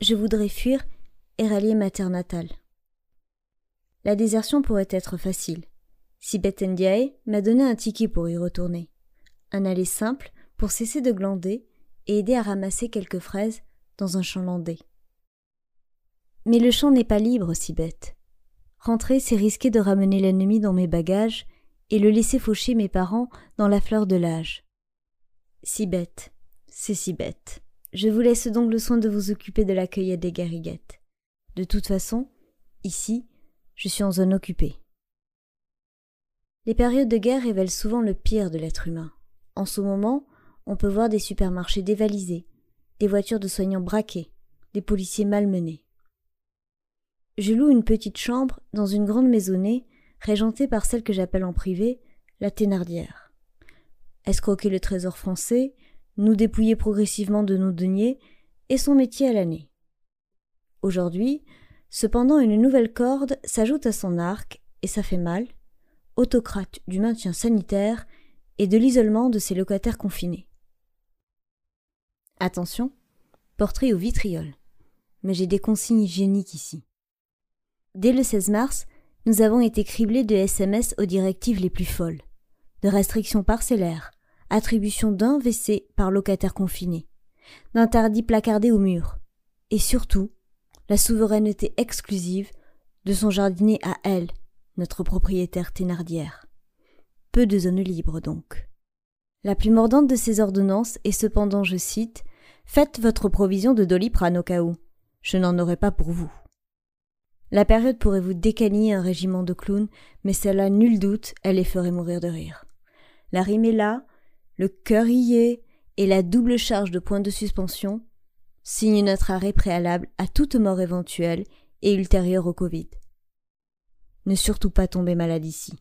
je voudrais fuir et rallier ma terre natale. La désertion pourrait être facile. Sibeth Ndiaye m'a donné un ticket pour y retourner. Un aller simple pour cesser de glander et aider à ramasser quelques fraises dans un champ landais. Mais le champ n'est pas libre, Sibeth. Rentrer, c'est risquer de ramener l'ennemi dans mes bagages et le laisser faucher mes parents dans la fleur de l'âge. Si bête, c'est si bête. Je vous laisse donc le soin de vous occuper de la cueillette des garriguettes. De toute façon, ici, je suis en zone occupée. Les périodes de guerre révèlent souvent le pire de l'être humain. En ce moment, on peut voir des supermarchés dévalisés, des voitures de soignants braquées, des policiers malmenés. Je loue une petite chambre dans une grande maisonnée régentée par celle que j'appelle en privé la Thénardière. Escroquer le trésor français, nous dépouiller progressivement de nos deniers et son métier à l'année. Aujourd'hui, cependant, une nouvelle corde s'ajoute à son arc, et ça fait mal, autocrate du maintien sanitaire et de l'isolement de ses locataires confinés. Attention, portrait au vitriol. Mais j'ai des consignes hygiéniques ici. Dès le 16 mars, nous avons été criblés de SMS aux directives les plus folles. De restrictions parcellaires, attribution d'un WC par locataire confiné, d'interdits placardés au mur, et surtout, la souveraineté exclusive de son jardinier à elle, notre propriétaire Thénardière. Peu de zones libres donc. La plus mordante de ces ordonnances est cependant, je cite, Faites votre provision de doliprane au cas où. Je n'en aurai pas pour vous. La période pourrait vous décaniller un régiment de clowns, mais celle-là, nul doute, elle les ferait mourir de rire. La rime est là, le cœur y et la double charge de points de suspension signe notre arrêt préalable à toute mort éventuelle et ultérieure au Covid. Ne surtout pas tomber malade ici.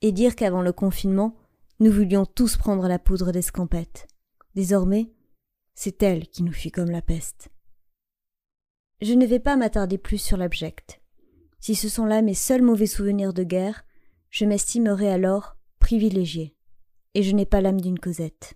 Et dire qu'avant le confinement, nous voulions tous prendre la poudre d'escampette. Désormais, c'est elle qui nous fuit comme la peste. Je ne vais pas m'attarder plus sur l'abject. Si ce sont là mes seuls mauvais souvenirs de guerre, je m'estimerai alors privilégié, et je n'ai pas l'âme d'une Cosette.